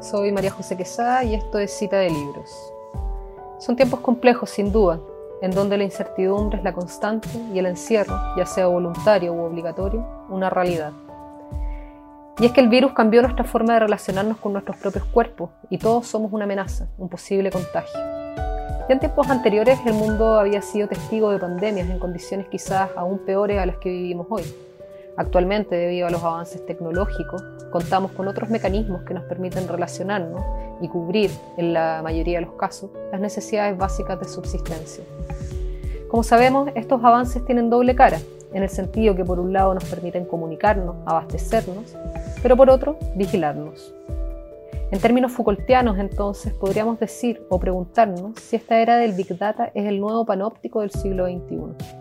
soy María José Quesada y esto es Cita de Libros. Son tiempos complejos, sin duda, en donde la incertidumbre es la constante y el encierro, ya sea voluntario u obligatorio, una realidad. Y es que el virus cambió nuestra forma de relacionarnos con nuestros propios cuerpos y todos somos una amenaza, un posible contagio. Ya en tiempos anteriores el mundo había sido testigo de pandemias en condiciones quizás aún peores a las que vivimos hoy. Actualmente, debido a los avances tecnológicos, contamos con otros mecanismos que nos permiten relacionarnos y cubrir, en la mayoría de los casos, las necesidades básicas de subsistencia. Como sabemos, estos avances tienen doble cara, en el sentido que por un lado nos permiten comunicarnos, abastecernos, pero por otro, vigilarnos. En términos Foucaultianos, entonces, podríamos decir o preguntarnos si esta era del Big Data es el nuevo panóptico del siglo XXI.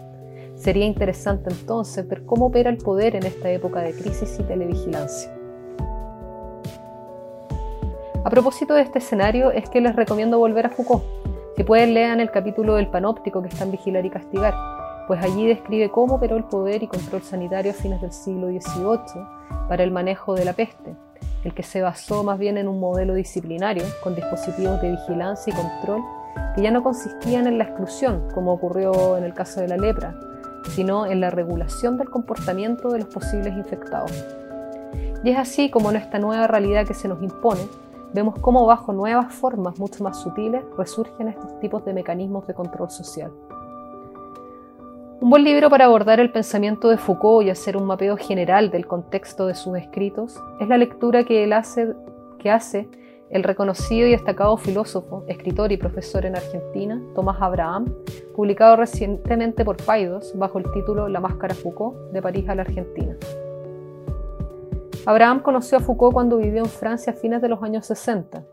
Sería interesante entonces ver cómo opera el poder en esta época de crisis y televigilancia. A propósito de este escenario, es que les recomiendo volver a Foucault. Si pueden, lean el capítulo del panóptico que está en Vigilar y Castigar, pues allí describe cómo operó el poder y control sanitario a fines del siglo XVIII para el manejo de la peste, el que se basó más bien en un modelo disciplinario con dispositivos de vigilancia y control que ya no consistían en la exclusión, como ocurrió en el caso de la lepra, sino en la regulación del comportamiento de los posibles infectados. Y es así como en esta nueva realidad que se nos impone, vemos cómo bajo nuevas formas mucho más sutiles resurgen estos tipos de mecanismos de control social. Un buen libro para abordar el pensamiento de Foucault y hacer un mapeo general del contexto de sus escritos es la lectura que él hace, que hace el reconocido y destacado filósofo, escritor y profesor en Argentina, Tomás Abraham, publicado recientemente por Paidos bajo el título La Máscara Foucault, de París a la Argentina. Abraham conoció a Foucault cuando vivió en Francia a fines de los años 60,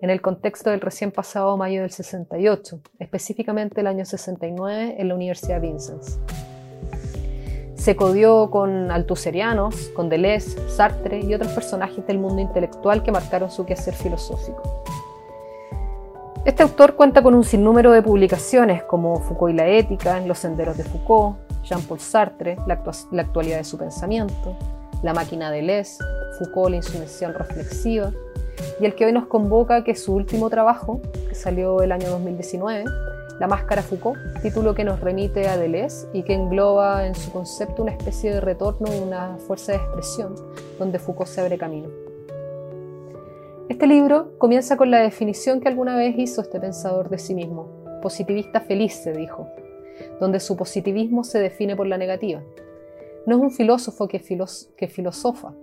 en el contexto del recién pasado mayo del 68, específicamente el año 69 en la Universidad Vincennes. Se codió con altuserianos, con Deleuze, Sartre y otros personajes del mundo intelectual que marcaron su quehacer filosófico. Este autor cuenta con un sinnúmero de publicaciones como Foucault y la ética, Los senderos de Foucault, Jean-Paul Sartre, la, actualidad de su pensamiento, La máquina de Deleuze, Foucault, la insurrección reflexiva, y el que hoy nos convoca, que es su último trabajo, que salió el año 2019, la Máscara Foucault, título que nos remite a Deleuze y que engloba en su concepto una especie de retorno de una fuerza de expresión donde Foucault se abre camino. Este libro comienza con la definición que alguna vez hizo este pensador de sí mismo. Positivista feliz, se dijo, donde su positivismo se define por la negativa. No es un filósofo que, que filosofa,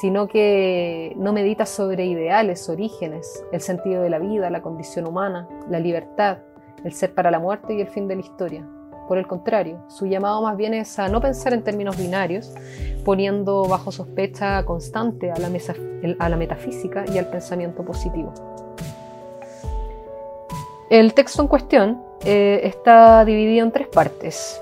sino que no medita sobre ideales, orígenes, el sentido de la vida, la condición humana, la libertad, el ser para la muerte y el fin de la historia. Por el contrario, su llamado más bien es a no pensar en términos binarios, poniendo bajo sospecha constante a la, metafísica y al pensamiento positivo. El texto en cuestión eh, está dividido en tres partes.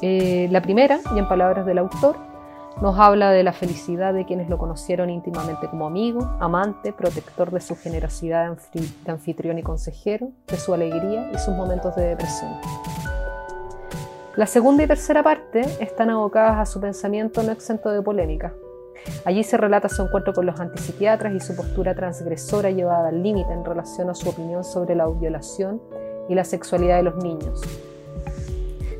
Eh, la primera, y en palabras del autor, nos habla de la felicidad de quienes lo conocieron íntimamente como amigo, amante, protector de su generosidad de anfitrión y consejero, de su alegría y sus momentos de depresión. La segunda y tercera parte están abocadas a su pensamiento no exento de polémica. Allí se relata su encuentro con los antipsiquiatras y su postura transgresora llevada al límite en relación a su opinión sobre la violación y la sexualidad de los niños,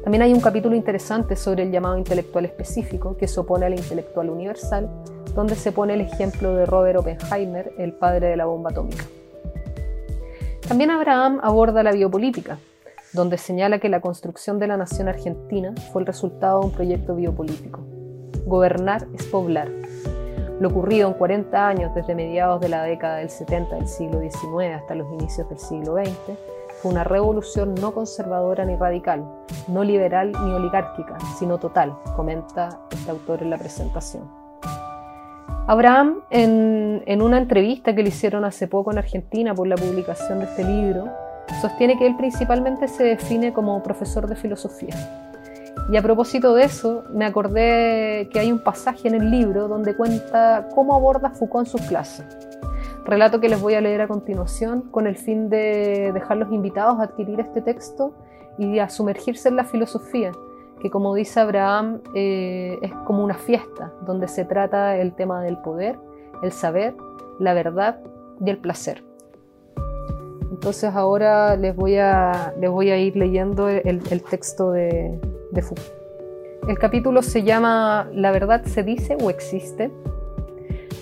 también hay un capítulo interesante sobre el llamado intelectual específico, que se opone al intelectual universal, donde se pone el ejemplo de Robert Oppenheimer, el padre de la bomba atómica. También Abraham aborda la biopolítica, donde señala que la construcción de la nación argentina fue el resultado de un proyecto biopolítico. Gobernar es poblar. Lo ocurrido en 40 años desde mediados de la década del 70 del siglo XIX hasta los inicios del siglo XX fue una revolución no conservadora ni radical, no liberal ni oligárquica, sino total, comenta este autor en la presentación. Abraham, en, en, una entrevista que le hicieron hace poco en Argentina por la publicación de este libro, sostiene que él principalmente se define como profesor de filosofía. Y a propósito de eso, me acordé que hay un pasaje en el libro donde cuenta cómo aborda Foucault en sus clases relato que les voy a leer a continuación con el fin de dejarlos invitados a adquirir este texto y a sumergirse en la filosofía, que como dice Abraham eh, es como una fiesta donde se trata el tema del poder, el saber, la verdad y el placer. Entonces ahora les voy a, les voy a ir leyendo el, texto de, de Foucault. El capítulo se llama ¿La verdad se dice o existe?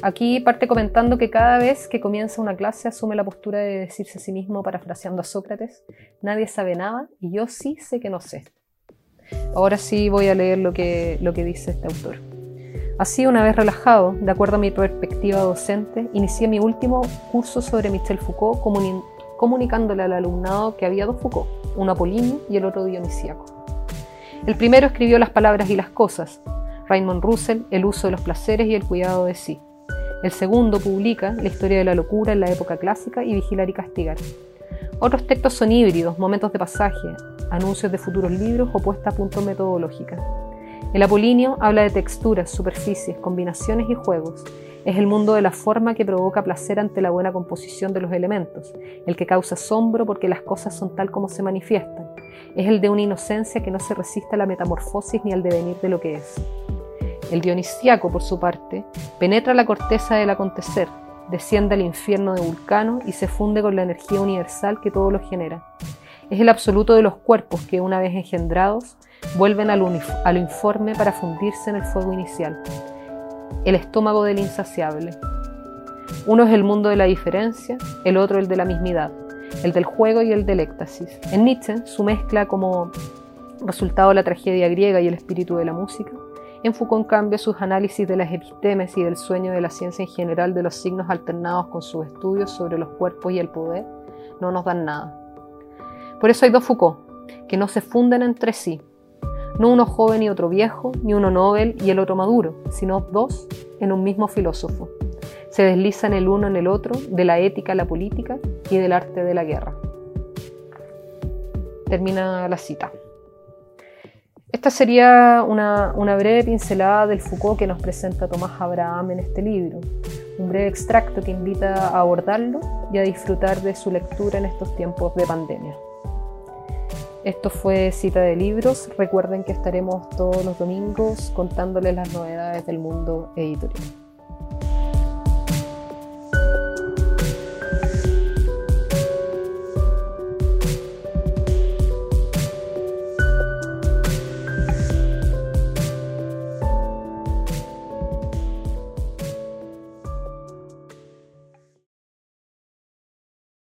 Aquí parte comentando que cada vez que comienza una clase asume la postura de decirse a sí mismo, parafraseando a Sócrates, nadie sabe nada y yo sí sé que no sé. Ahora sí voy a leer lo que, lo que dice este autor. Así, una vez relajado, de acuerdo a mi perspectiva docente, inicié mi último curso sobre Michel Foucault comunicándole al alumnado que había dos Foucault, uno apolíneo y el otro dionisíaco. El primero escribió las palabras y las cosas, Raymond Russell, el uso de los placeres y el cuidado de sí. El segundo publica la historia de la locura en la época clásica y vigilar y castigar. Otros textos son híbridos, momentos de pasaje, anuncios de futuros libros o puesta a punto metodológica. El Apolinio habla de texturas, superficies, combinaciones y juegos. Es el mundo de la forma que provoca placer ante la buena composición de los elementos, el que causa asombro porque las cosas son tal como se manifiestan. Es el de una inocencia que no se resiste a la metamorfosis ni al devenir de lo que es. El dionisiaco, por su parte, penetra la corteza del acontecer, desciende al infierno de Vulcano y se funde con la energía universal que todo lo genera. Es el absoluto de los cuerpos que, una vez engendrados, vuelven a lo, informe para fundirse en el fuego inicial. El estómago del insaciable. Uno es el mundo de la diferencia, el otro el de la mismidad, el del juego y el del éxtasis. En Nietzsche, su mezcla como resultado de la tragedia griega y el espíritu de la música, en Foucault, en cambio, sus análisis de las epistemes y del sueño de la ciencia en general de los signos alternados con sus estudios sobre los cuerpos y el poder no nos dan nada. Por eso hay dos Foucault, que no se funden entre sí, no uno joven y otro viejo, ni uno Nobel y el otro maduro, sino dos en un mismo filósofo. Se deslizan el uno en el otro, de la ética a la política y del arte de la guerra. Termina la cita. Esta sería una, breve pincelada del Foucault que nos presenta Tomás Abraham en este libro, un breve extracto que invita a abordarlo y a disfrutar de su lectura en estos tiempos de pandemia. Esto fue Cita de Libros. Recuerden que estaremos todos los domingos contándoles las novedades del mundo editorial.